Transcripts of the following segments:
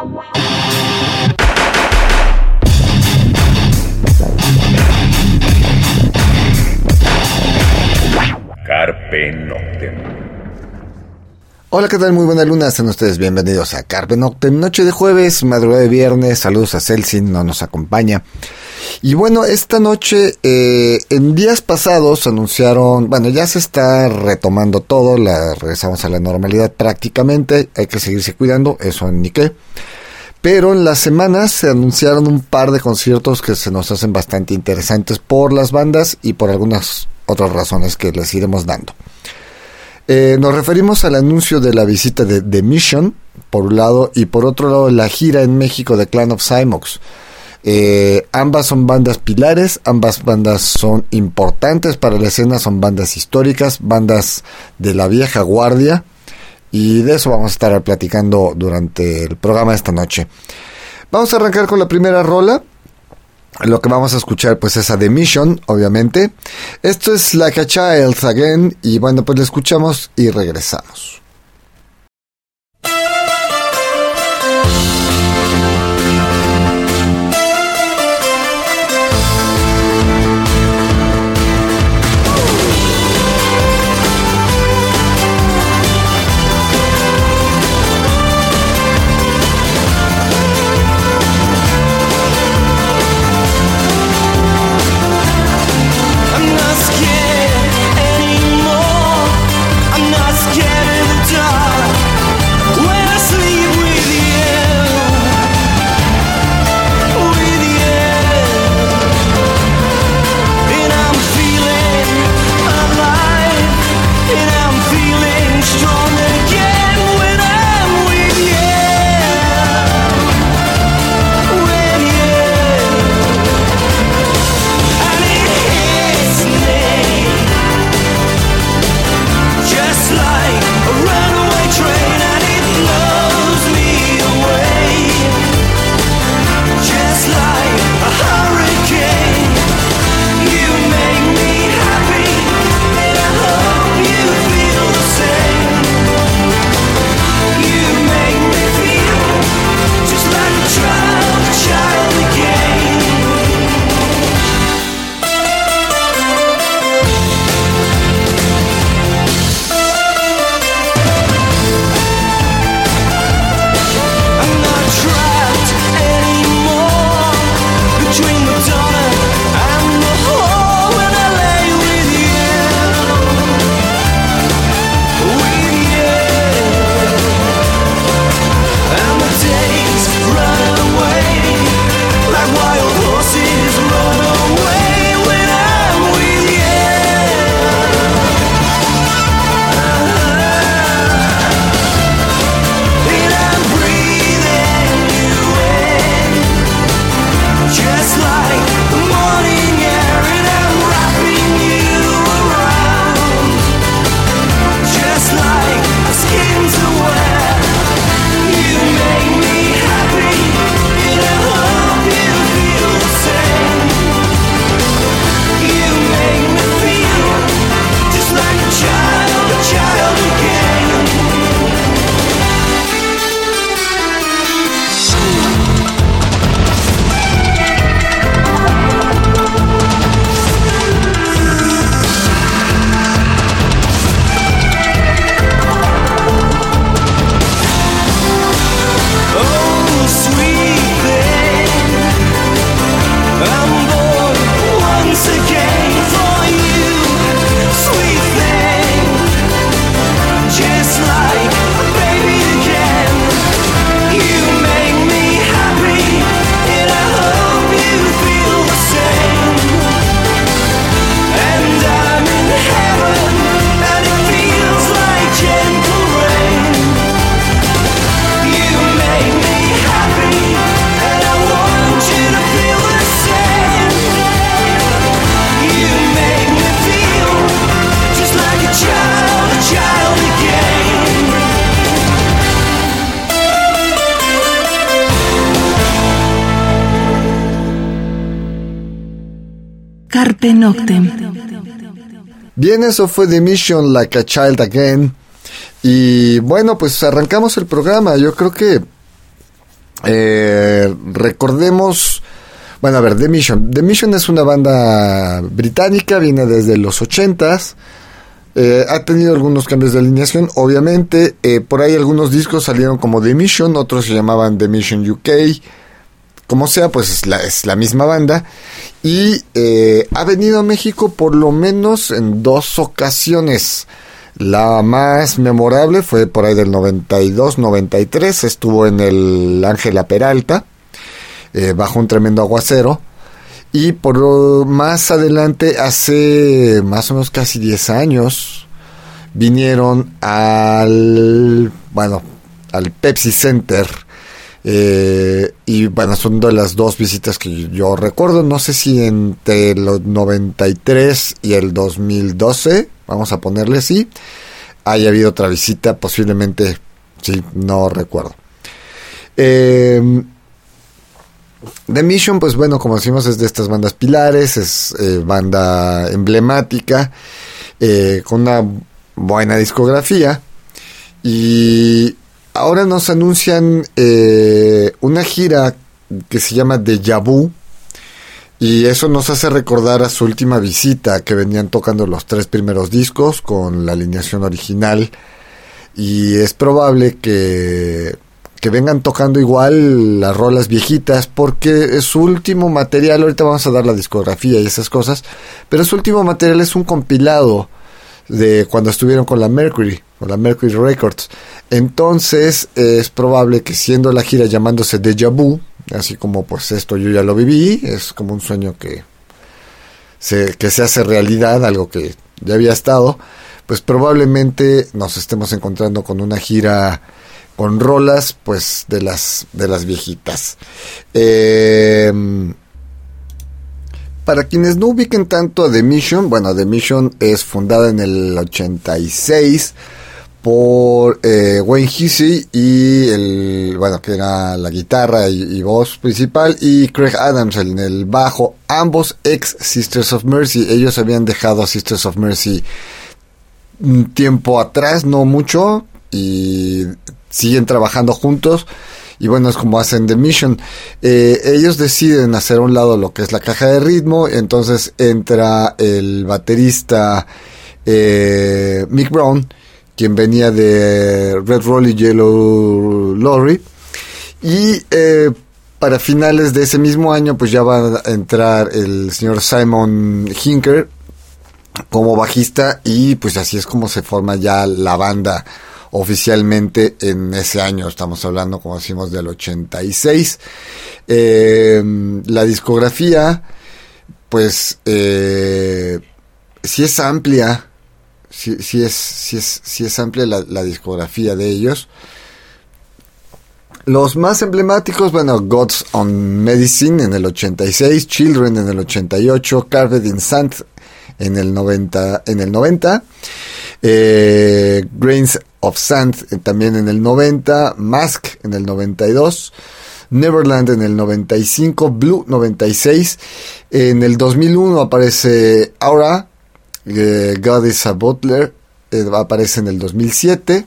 Carpe Noctem. Hola, ¿qué tal? Muy buena luna, sean ustedes bienvenidos a Carpe Noctem, noche de jueves, madrugada de viernes, saludos a Celsin, no nos acompaña. Y bueno, esta noche, eh, en días pasados anunciaron, bueno, ya se está retomando todo, la regresamos a la normalidad prácticamente, hay que seguirse cuidando, eso ni qué. Pero en las semanas se anunciaron un par de conciertos que se nos hacen bastante interesantes por las bandas y por algunas otras razones que les iremos dando. Eh, nos referimos al anuncio de la visita de The Mission, por un lado, y por otro lado la gira en México de Clan of Cymox. Eh, ambas son bandas pilares, ambas bandas son importantes para la escena, son bandas históricas, bandas de la vieja guardia, y de eso vamos a estar platicando durante el programa esta noche. Vamos a arrancar con la primera rola. Lo que vamos a escuchar pues es a The Mission, obviamente. Esto es Like a Child Again y bueno, pues lo escuchamos y regresamos. Carpe. Bien, eso fue The Mission Like a Child Again. Y bueno, pues arrancamos el programa. Yo creo que eh, recordemos. Bueno, a ver, The Mission. The Mission es una banda británica, viene desde los ochentas. Eh, ha tenido algunos cambios de alineación, obviamente. Eh, por ahí algunos discos salieron como The Mission, otros se llamaban The Mission UK. Como sea, pues es la, misma banda. Y eh, ha venido a México por lo menos en dos ocasiones. La más memorable fue por ahí del 92-93. Estuvo en el Ángela Peralta, bajo un tremendo aguacero. Y por más adelante, hace más o menos casi 10 años, vinieron al, bueno, al Pepsi Center. Eh, y bueno, son de las dos visitas que yo recuerdo. No sé si entre el 93 y el 2012, vamos a ponerle así, haya habido otra visita, posiblemente, sí, no recuerdo. Eh, The Mission, pues bueno, como decimos, es de estas bandas pilares, es eh, banda emblemática, eh, con una buena discografía. Y ahora nos anuncian eh, una gira que se llama Deja Vu. Y eso nos hace recordar a su última visita, que venían tocando los tres primeros discos con la alineación original. Y es probable que que vengan tocando igual las rolas viejitas, porque su último material, ahorita vamos a dar la discografía y esas cosas, pero su último material es un compilado de cuando estuvieron con la Mercury, con la Mercury Records. Entonces es probable que siendo la gira llamándose Deja Vu, así como pues esto yo ya lo viví, es como un sueño que se, que se hace realidad, algo que ya había estado, pues probablemente nos estemos encontrando con una gira con rolas pues de las de las viejitas eh, para quienes no ubiquen tanto a The Mission bueno The Mission es fundada en el 86 por eh, Wayne Husey y el bueno que era la guitarra y, voz principal y Craig Adams en el bajo. Ambos ex Sisters of Mercy. Ellos habían dejado a Sisters of Mercy un tiempo atrás no mucho y siguen trabajando juntos y bueno, es como hacen The Mission. Eh, ellos deciden hacer a un lado lo que es la caja de ritmo, entonces entra el baterista eh, Mick Brown, quien venía de Red Roll y Yellow Lorry, y eh, para finales de ese mismo año, pues ya va a entrar el señor Simon Hinker como bajista, y pues así es como se forma ya la banda oficialmente en ese año, estamos hablando como decimos del 86. Eh, la discografía, pues, eh, si es amplia, es, si es, si es amplia la, discografía de ellos. Los más emblemáticos, bueno, Gods on Medicine en el 86, Children en el 88, Carved in Sand en el 90, en el 90 eh, Grains of Sand eh, también en el 90, Mask en el 92, Neverland en el 95, Blue 96, en el 2001 aparece Aura, eh, God is a Butler, eh, aparece en el 2007,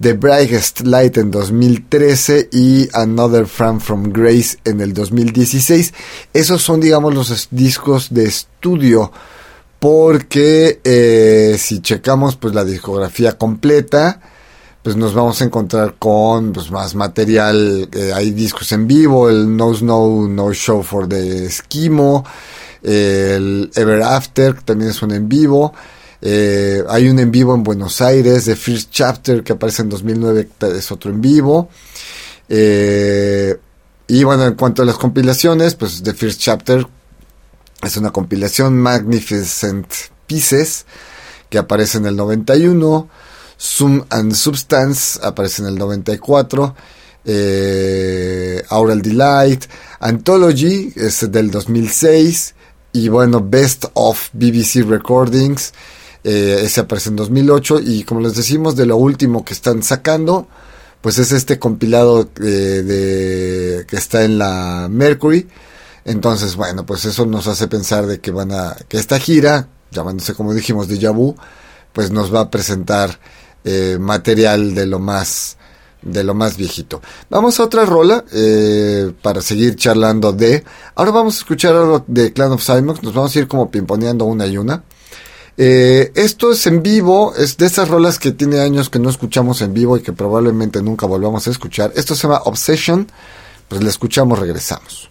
The Brightest Light en 2013 y Another Friend from Grace en el 2016. Esos son, digamos, los discos de estudio porque eh, si checamos pues la discografía completa pues nos vamos a encontrar con pues, más material eh, hay discos en vivo el No Snow No Show for the Esquimo el Ever After que también es un en vivo eh, hay un en vivo en Buenos Aires The First Chapter que aparece en 2009 es otro en vivo y bueno en cuanto a las compilaciones pues The First Chapter es una compilación Magnificent Pieces que aparece en el 91. Sum and Substance aparece en el 94. Eh, Aural Delight. Anthology es del 2006. Y bueno, Best of BBC Recordings. Eh, ese aparece en 2008. Y como les decimos, de lo último que están sacando, pues es este compilado eh, de, que está en la Mercury Entonces, bueno, pues eso nos hace pensar de que van a, que esta gira, llamándose como dijimos de Vu, pues nos va a presentar eh, material de lo más de lo más viejito. Vamos a otra rola eh, para seguir charlando de. Ahora vamos a escuchar algo de Clan of Simons. Nos vamos a ir como pimponeando una y una. Eh, esto es en vivo, es de esas rolas que tiene años que no escuchamos en vivo y que probablemente nunca volvamos a escuchar. Esto se llama Obsession. Pues la escuchamos, regresamos.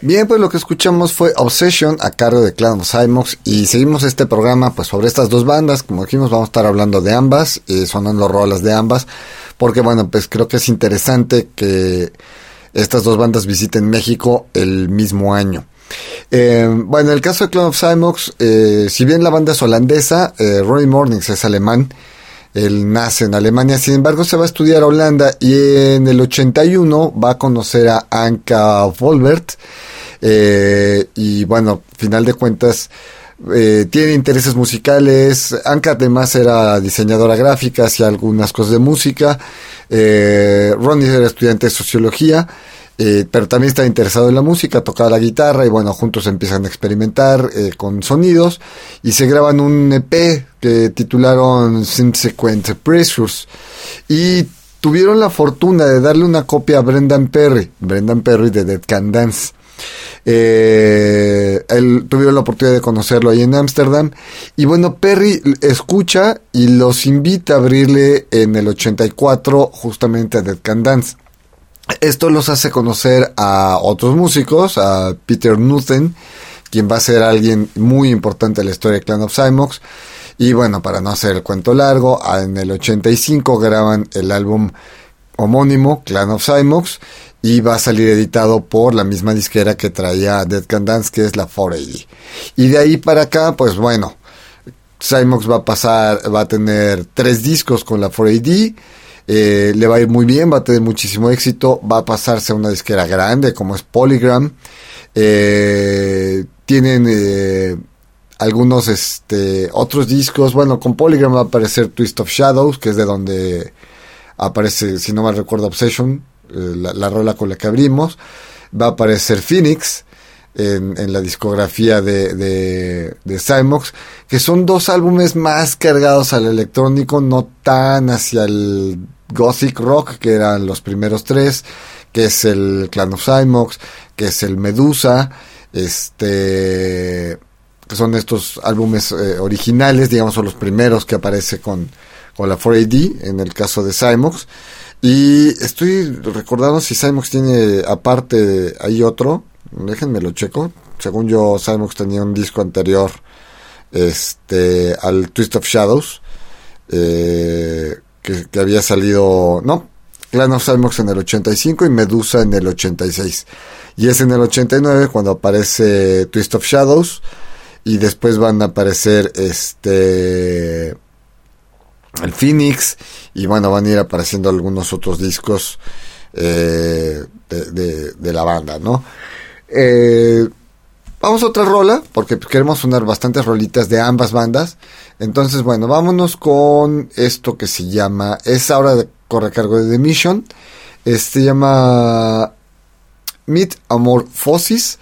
Bien, pues lo que escuchamos fue Obsession a cargo de Clan of Cymox y seguimos este programa pues sobre estas dos bandas, como dijimos vamos a estar hablando de ambas, y sonando rolas de ambas, porque bueno, pues creo que es interesante que estas dos bandas visiten México el mismo año. Eh, bueno, en el caso de Clan of Cymox, eh, si bien la banda es holandesa, eh, Roy Mornings es alemán, él nace en Alemania, sin embargo se va a estudiar a Holanda y en el 81 va a conocer a Anka Volbert eh, y bueno, final de cuentas eh, tiene intereses musicales. Anka además era diseñadora gráfica, hacía algunas cosas de música. Eh, Ronnie era estudiante de sociología. Eh, pero también está interesado en la música, tocaba la guitarra y bueno, juntos empiezan a experimentar eh, con sonidos y se graban un EP que titularon Subsequent Pressures y tuvieron la fortuna de darle una copia a Brendan Perry, Brendan Perry de Dead Can Dance. Eh, él tuvieron la oportunidad de conocerlo ahí en Ámsterdam. Y bueno, Perry escucha y los invita a abrirle en el 84 justamente a Dead Can Dance. Esto los hace conocer a otros músicos, a Peter Nuthen, quien va a ser alguien muy importante en la historia de Clan of Cymox. Y bueno, para no hacer el cuento largo, en el 85 graban el álbum homónimo, Clan of Cymox, y va a salir editado por la misma disquera que traía Dead Can Dance, que es la 4AD. Y de ahí para acá, pues bueno, Cymox va a pasar, va a tener tres discos con la 4AD, eh, le va a ir muy bien, va a tener muchísimo éxito, va a pasarse a una disquera grande como es Polygram. Eh, tienen eh, algunos este, otros discos, bueno, con Polygram va a aparecer Twist of Shadows, que es de donde aparece, si no mal recuerdo, Obsession, la, la rola con la que abrimos. Va a aparecer Phoenix, en, en, la discografía de, de, de Cymox, que son dos álbumes más cargados al electrónico, no tan hacia el gothic rock, que eran los primeros tres, que es el Clan of Cymox, que es el Medusa, este que son estos álbumes eh, originales, digamos, son los primeros que aparece con, con la 4AD, en el caso de Cymox. Y estoy recordando si Cymox tiene aparte, hay otro, déjenme lo checo. Según yo, Cymox tenía un disco anterior este al Twist of Shadows eh, que, que, había salido no Clan of Cymox en el 85 y Medusa en el 86 y es en el 89 cuando aparece Twist of Shadows y después van a aparecer este el Phoenix y bueno van a ir apareciendo algunos otros discos eh, de, de, la banda no eh, vamos a otra rola, porque queremos sonar bastantes rolitas de ambas bandas. Entonces, bueno, vámonos con esto que se llama, es ahora de corre cargo de The Mission. Este llama Meet Amorphosis.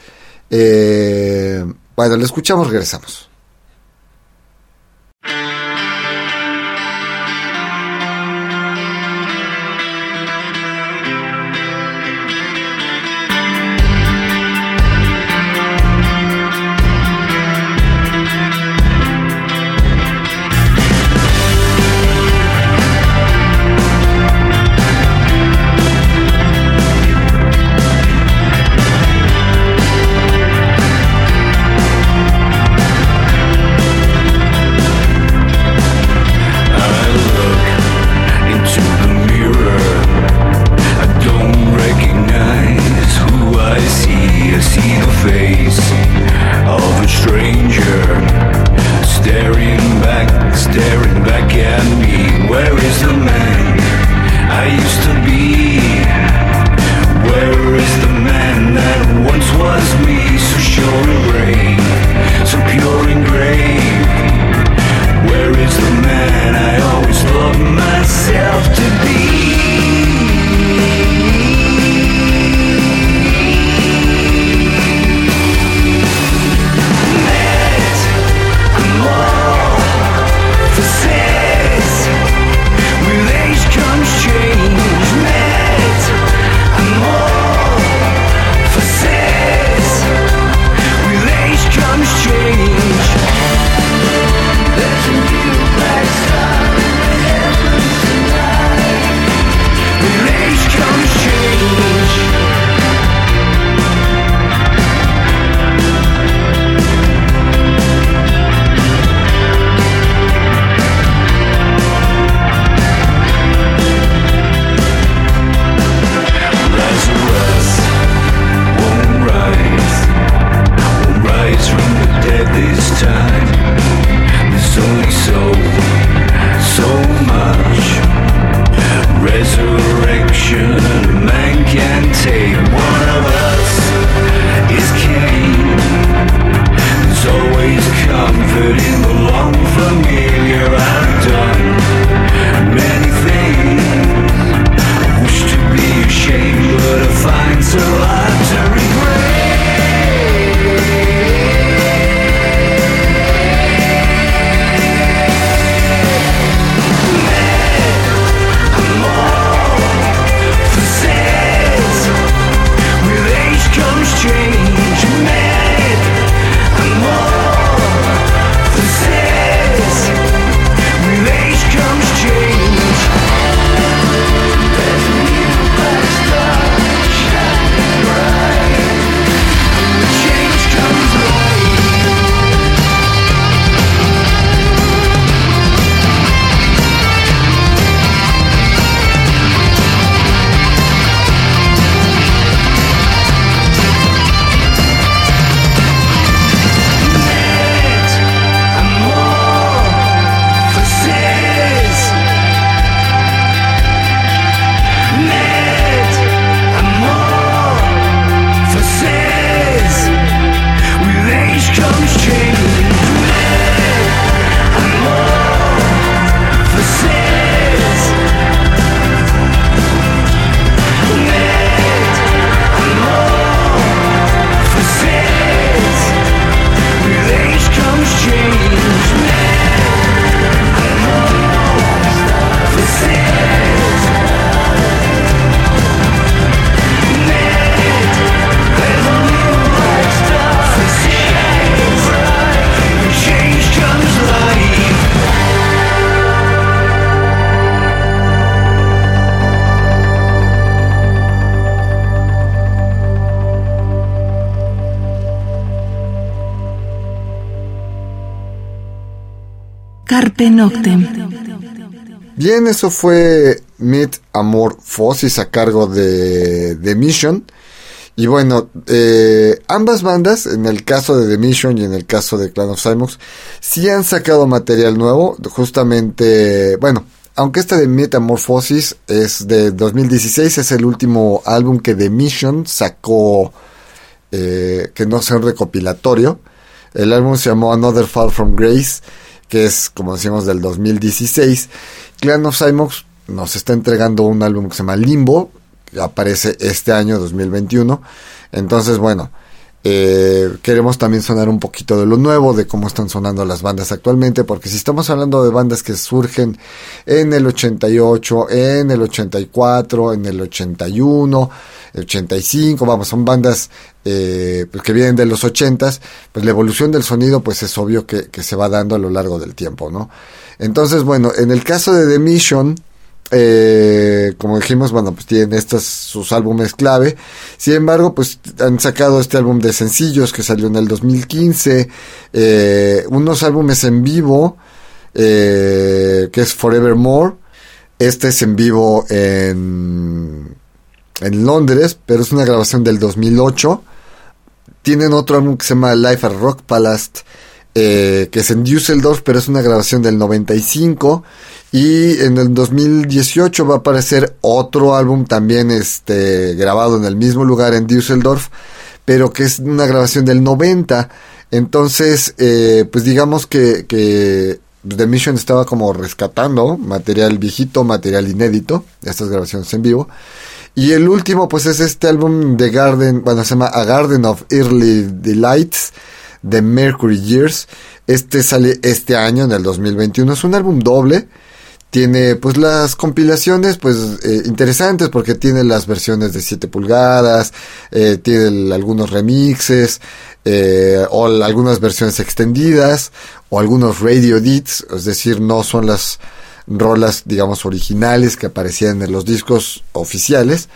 Eh, bueno, lo escuchamos, regresamos. Carpe Noctem. Bien, eso fue Metamorphosis a cargo de The Mission. Y bueno, eh, ambas bandas, en el caso de The Mission y en el caso de Clan of Simox, sí han sacado material nuevo. Justamente, bueno, aunque este de Metamorphosis es de 2016, es el último álbum que The Mission sacó, eh, que no sea un recopilatorio. El álbum se llamó Another Fall from Grace, que es, como decíamos, del 2016. Clan of nos está entregando un álbum que se llama Limbo, que aparece este año 2021. Entonces, bueno, eh, queremos también sonar un poquito de lo nuevo, de cómo están sonando las bandas actualmente, porque si estamos hablando de bandas que surgen en el 88, en el 84, en el 81, el 85, vamos, son bandas eh, pues que vienen de los 80, pues la evolución del sonido pues es obvio que, que se va dando a lo largo del tiempo, ¿no? Entonces, bueno, en el caso de The Mission, eh, como dijimos, bueno, pues tienen estos sus álbumes clave. Sin embargo, pues han sacado este álbum de sencillos que salió en el 2015, eh, unos álbumes en vivo, eh, que es Forevermore. Este es en vivo en, en Londres, pero es una grabación del 2008. Tienen otro álbum que se llama Life at Rock Palace, eh, que es en Düsseldorf, pero es una grabación del 95. Y en el 2018 va a aparecer otro álbum también este, grabado en el mismo lugar en Düsseldorf, pero que es una grabación del 90. Entonces, eh, pues digamos que, que The Mission estaba como rescatando material viejito, material inédito, estas grabaciones en vivo. Y el último, pues es este álbum de Garden, bueno, se llama A Garden of Early Delights de Mercury Years. Este sale este año, en el 2021. Es un álbum doble tiene pues las compilaciones pues eh, interesantes porque tiene las versiones de 7 pulgadas, eh, tiene algunos remixes eh, o algunas versiones extendidas o algunos radio edits, es decir, no son las rolas digamos originales que aparecían en los discos oficiales.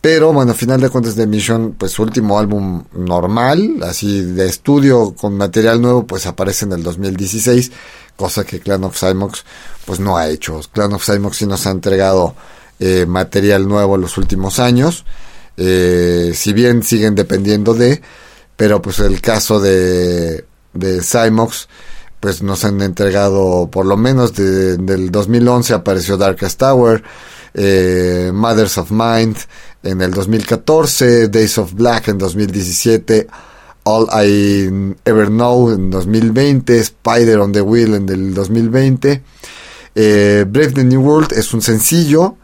Pero bueno, final de cuentas de Mission, pues su último álbum normal, así de estudio con material nuevo, pues aparece en el 2016 cosa que Clan of Cymox pues no ha hecho. Clan of Cymox sí nos ha entregado eh, material nuevo en los últimos años, eh, si bien siguen dependiendo de, pero pues el caso de, de Cymox pues nos han entregado por lo menos de, del 2011 apareció Darkest Tower, eh, Mothers of Mind en el 2014, Days of Black en 2017, All I Ever Know en 2020, Spider on the Wheel en el 2020. Eh, Brave the New World es un sencillo.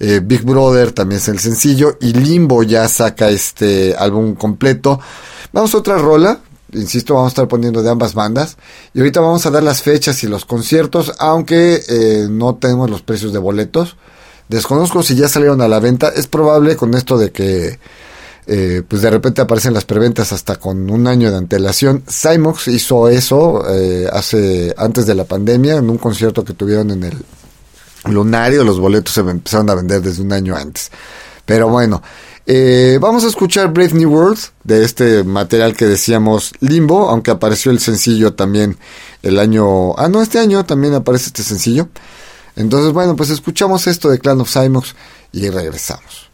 Eh, Big Brother también es el sencillo. Y Limbo ya saca este álbum completo. Vamos a otra rola. Insisto, vamos a estar poniendo de ambas bandas. Y ahorita vamos a dar las fechas y los conciertos. Aunque eh, no tenemos los precios de boletos. Desconozco si ya salieron a la venta. Es probable con esto de que eh, pues de repente aparecen las preventas hasta con un año de antelación. Cymox hizo eso eh, hace antes de la pandemia en un concierto que tuvieron en el Lunario. Los boletos se empezaron a vender desde un año antes. Pero bueno, eh, vamos a escuchar Brave New World de este material que decíamos Limbo, aunque apareció el sencillo también el año... Ah, no, este año también aparece este sencillo. Entonces, bueno, pues escuchamos esto de Clan of Cymox y regresamos.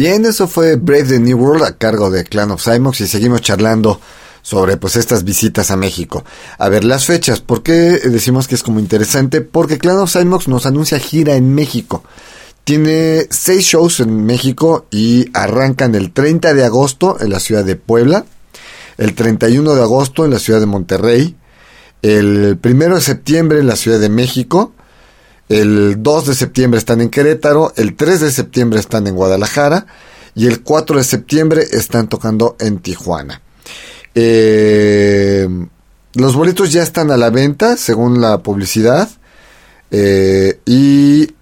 Bien, eso fue Brave the New World a cargo de Clan of Cymox y seguimos charlando sobre pues estas visitas a México. A ver, las fechas, ¿por qué decimos que es como interesante? Porque Clan of Cymox nos anuncia gira en México. Tiene seis shows en México y arrancan el 30 de agosto en la ciudad de Puebla, el 31 de agosto en la ciudad de Monterrey, el 1 de septiembre en la ciudad de México, el 2 de septiembre están en Querétaro, el 3 de septiembre están en Guadalajara y el 4 de septiembre están tocando en Tijuana. Eh, los boletos ya están a la venta según la publicidad eh, y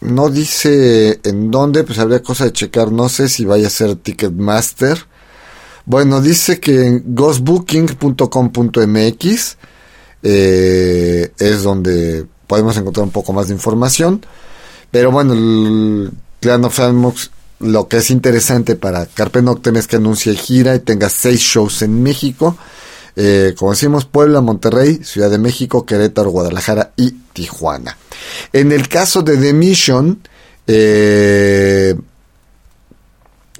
no dice en dónde, pues habría cosa de checar, no sé si vaya a ser Ticketmaster. Bueno, dice que en ghostbooking.com.mx eh, es donde podemos encontrar un poco más de información. Pero bueno, el Clan of lo que es interesante para Carpe Noctem es que anuncie gira y tenga seis shows en México. Eh, como decimos, Puebla, Monterrey, Ciudad de México, Querétaro, Guadalajara y Tijuana. En el caso de The Mission, eh,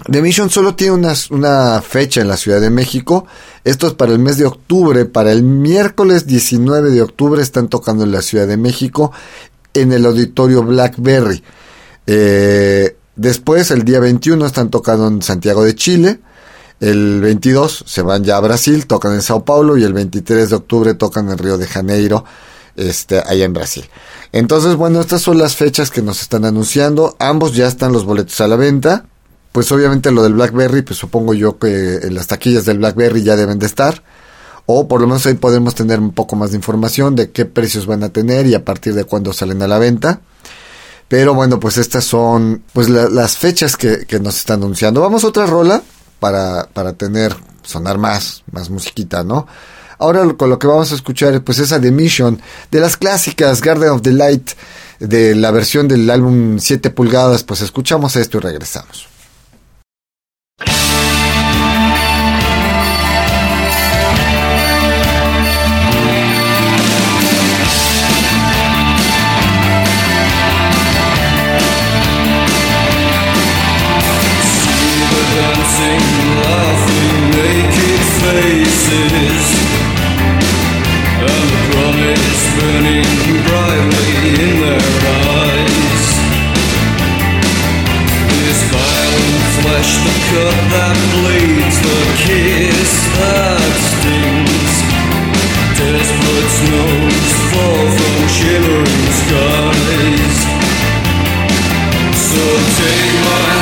The Mission solo tiene una, fecha en la Ciudad de México. Esto es para el mes de octubre. Para el miércoles 19 de octubre están tocando en la Ciudad de México en el auditorio Blackberry. Eh, después, el día 21, están tocando en Santiago de Chile. El 22 se van ya a Brasil, tocan en Sao Paulo y el 23 de octubre tocan en Río de Janeiro, este, allá en Brasil. Entonces, bueno, estas son las fechas que nos están anunciando. Ambos ya están los boletos a la venta pues obviamente lo del BlackBerry, pues supongo yo que en las taquillas del BlackBerry ya deben de estar. O por lo menos ahí podemos tener un poco más de información de qué precios van a tener y a partir de cuándo salen a la venta. Pero bueno, pues estas son pues las fechas que, que, nos están anunciando. Vamos a otra rola para, para tener, sonar más, más musiquita, ¿no? Ahora con lo que vamos a escuchar pues esa de Mission, de las clásicas Garden of the Light, de la versión del álbum 7 pulgadas, pues escuchamos esto y regresamos. flesh the cut that bleeds, the kiss that stings. Desperate snows fall from shimmering skies. So take my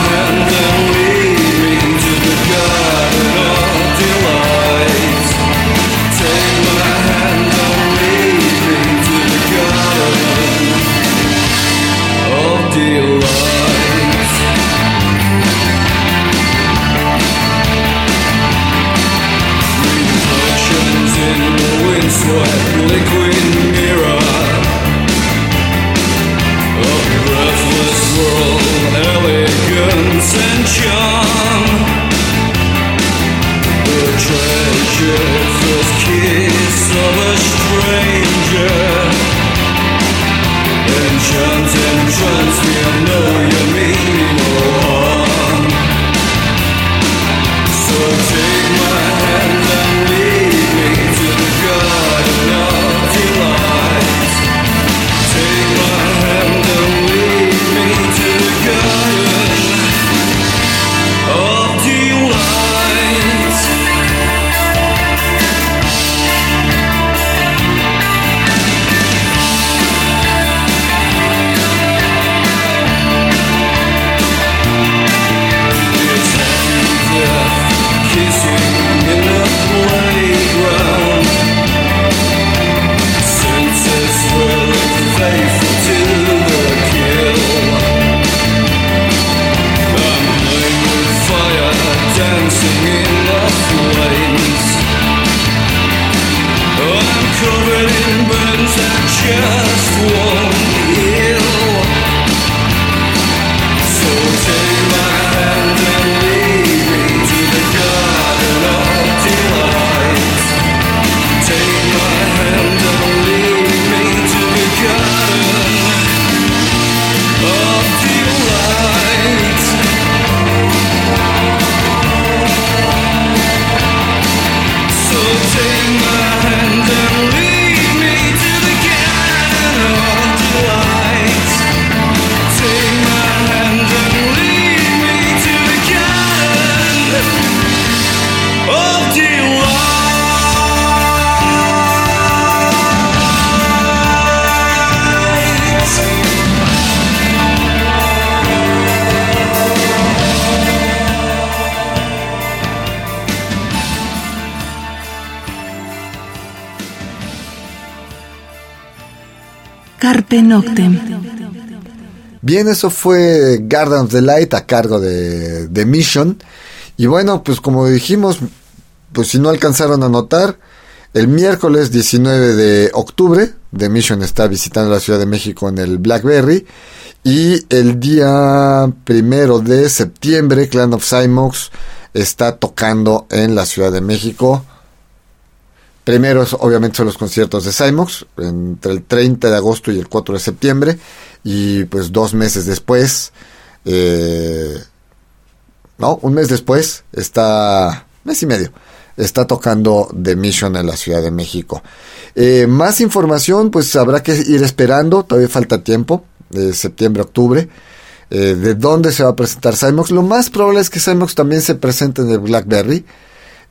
Carpe. Bien, eso fue Garden of the Light a cargo de, de Mission. Y bueno, pues como dijimos, pues si no alcanzaron a notar, el miércoles 19 de octubre, The Mission está visitando la Ciudad de México en el Blackberry. Y el día primero de septiembre, Clan of Cymox está tocando en la Ciudad de México. Primero, obviamente, son los conciertos de Cymox, entre el 30 de agosto y el 4 de septiembre. Y pues dos meses después, eh, no, un mes después, está, mes y medio, está tocando The Mission en la Ciudad de México. Eh, más información, pues habrá que ir esperando, todavía falta tiempo, de septiembre, octubre. Eh, de dónde se va a presentar Cymox. Lo más probable es que Cymox también se presente en el Blackberry,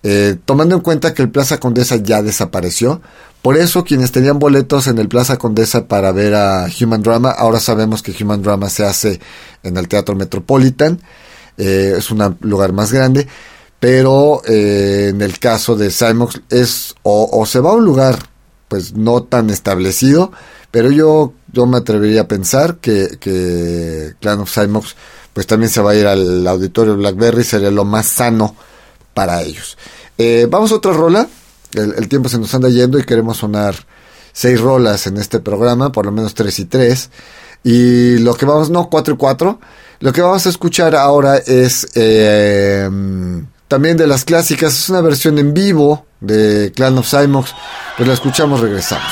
eh, tomando en cuenta que el Plaza Condesa ya desapareció. Por eso quienes tenían boletos en el Plaza Condesa para ver a Human Drama, ahora sabemos que Human Drama se hace en el Teatro Metropolitan, eh, es un lugar más grande, pero en el caso de Cymox es o, se va a un lugar pues no tan establecido, pero yo, yo me atrevería a pensar que, que Clan of Cymox pues también se va a ir al auditorio Blackberry, sería lo más sano para ellos. Eh, vamos a otra rola. El, tiempo se nos anda yendo y queremos sonar seis rolas en este programa, por lo menos tres y tres. Y lo que vamos, no, cuatro y cuatro. Lo que vamos a escuchar ahora es eh, también de las clásicas. Es una versión en vivo de Clan of Cymox. Pues la escuchamos, regresamos.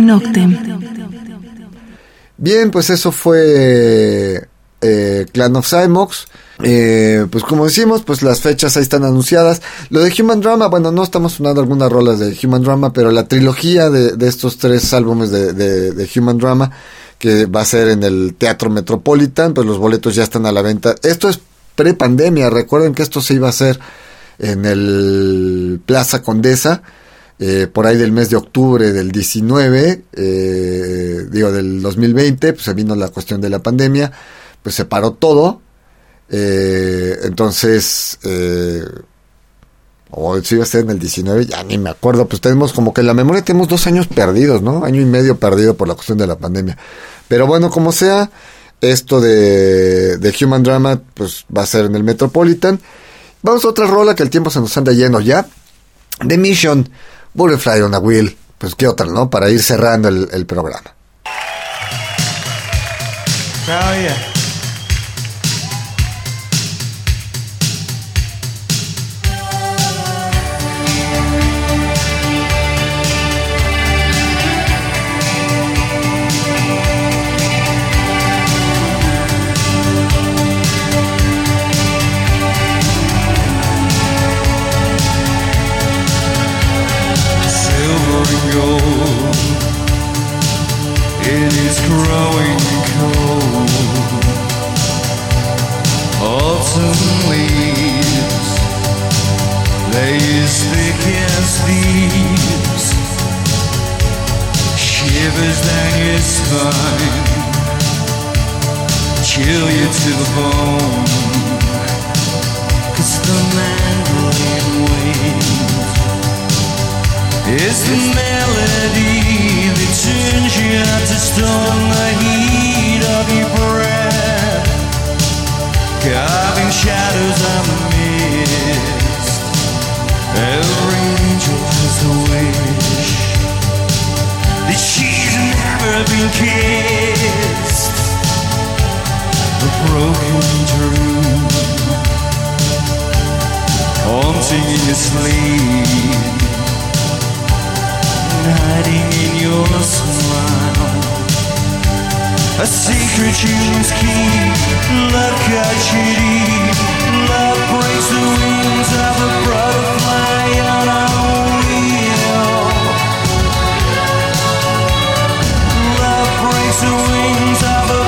Noctem. Bien, pues eso fue eh, Clan of Cymox. Eh, pues como decimos, pues las fechas ahí están anunciadas. Lo de Human Drama, bueno, no estamos sonando algunas rolas de Human Drama, pero la trilogía de, estos tres álbumes de, de, Human Drama, que va a ser en el Teatro Metropolitan, pues los boletos ya están a la venta. Esto es pre-pandemia, recuerden que esto se iba a hacer en el Plaza Condesa eh, por ahí del mes de octubre del 19, eh, digo del 2020, pues se vino la cuestión de la pandemia, pues se paró todo. Eh, entonces, o si iba a ser en el 19, ya ni me acuerdo, pues tenemos como que en la memoria tenemos dos años perdidos, ¿no? Año y medio perdido por la cuestión de la pandemia. Pero bueno, como sea, esto de, de Human Drama, pues va a ser en el Metropolitan. Vamos a otra rola que el tiempo se nos anda lleno ya. The Mission. Butterfly on a Wheel, pues qué otra, ¿no? Para ir cerrando el, programa. on the heat of your breath, carving shadows and mist. Every angel has a wish that she's never been kissed. A broken dream haunting in your sleep, hiding in your smile. A secret humans keep Love cachiri Love breaks the wings of a butterfly on a wheel. Love breaks the wings of a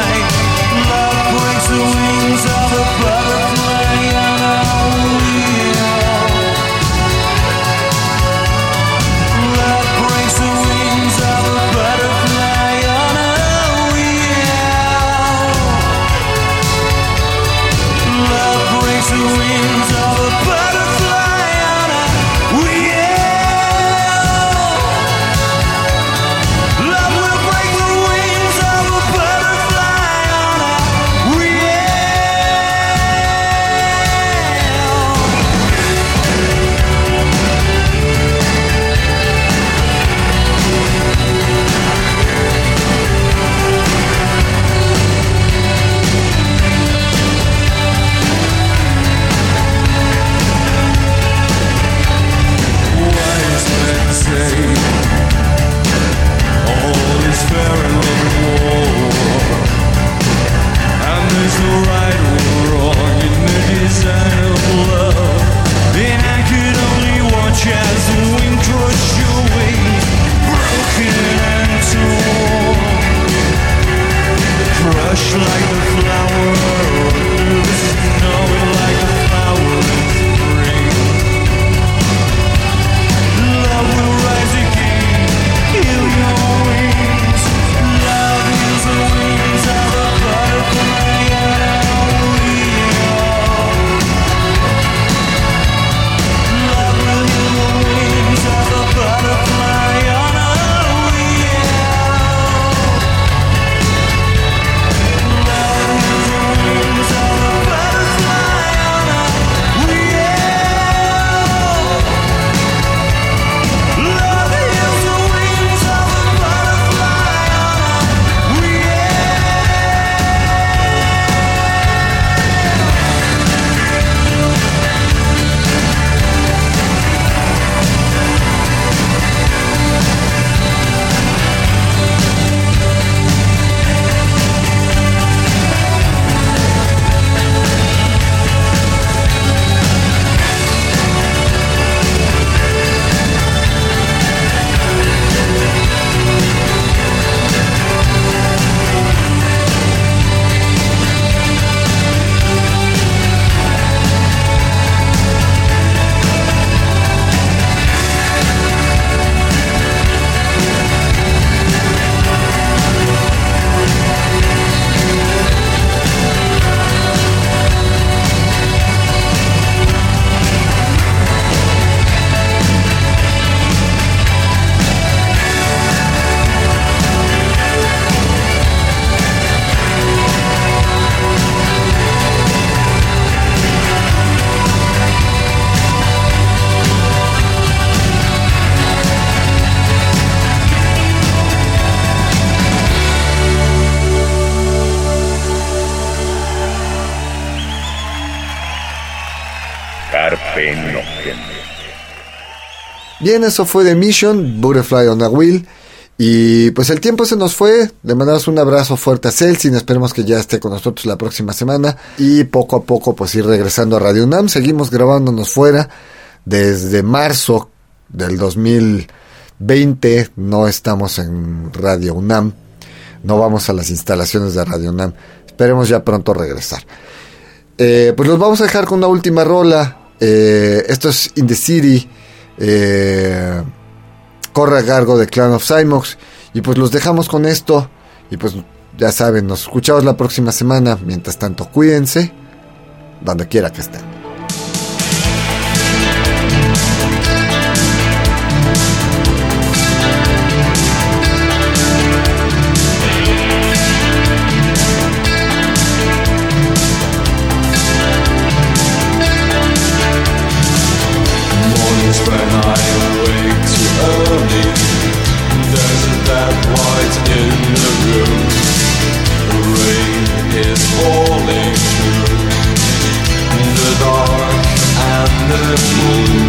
Bien, eso fue The Mission, Butterfly on a Wheel. Y pues el tiempo se nos fue. Le mandamos un abrazo fuerte a Celsin. Esperemos que ya esté con nosotros la próxima semana. Y poco a poco pues ir regresando a Radio UNAM. Seguimos grabándonos fuera. Desde marzo del 2020 no estamos en Radio UNAM. No vamos a las instalaciones de Radio UNAM. Esperemos ya pronto regresar. Eh, pues los vamos a dejar con una última rola. Eh, esto es In the City. Eh, corre a cargo de Clan of Cymox. Y pues los dejamos con esto. Y pues ya saben, nos escuchamos la próxima semana. Mientras tanto, cuídense. Donde quiera que estén. the moon